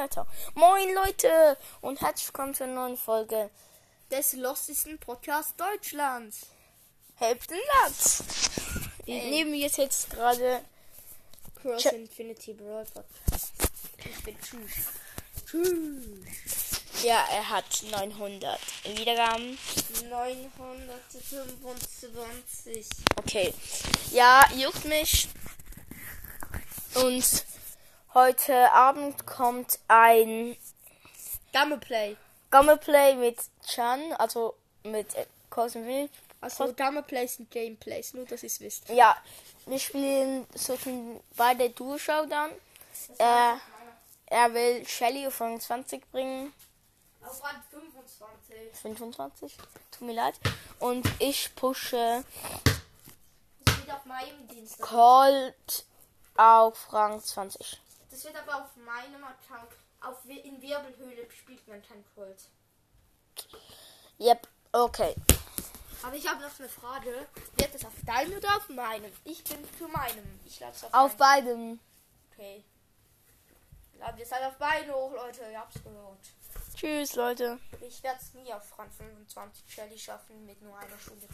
Wörter. Moin Leute und herzlich willkommen zur neuen Folge des lostesten Podcasts Deutschlands. Helft den Satz. Ey. Neben mir ist jetzt gerade Cross Tja. Infinity Brawl Podcast. Ich bin tschüss. Tschüss. ja, er hat 900 Wiedergaben. 925. Okay. Ja, juckt mich. Und heute Abend kommt ein Gameplay. Gameplay mit Chan, also mit äh, Will. Also Gameplays sind Gameplays, nur dass ihr es wisst. Ja, wir spielen sollten beide Duo-Showdown. Er, er will Shelly auf Rang 20 bringen. Auf Rang 25. 25. Tut mir leid. Und ich pushe Das auf meinem Dienstag. Colt auf Rang 20. Das wird aber auf meinem Account. Auf, in Wirbelhöhle spielt man kein Colt. Yep, okay. Aber ich habe noch eine Frage. Wird das auf deinem oder auf meinem? Ich bin für meinem. Ich lade es auf, Auf beidem. Okay. Laden wir es halt auf beide hoch, Leute. Ihr habt's gehört. Tschüss, Leute. Ich werde es nie auf Rang 25 Shelly schaffen mit nur einer Stunde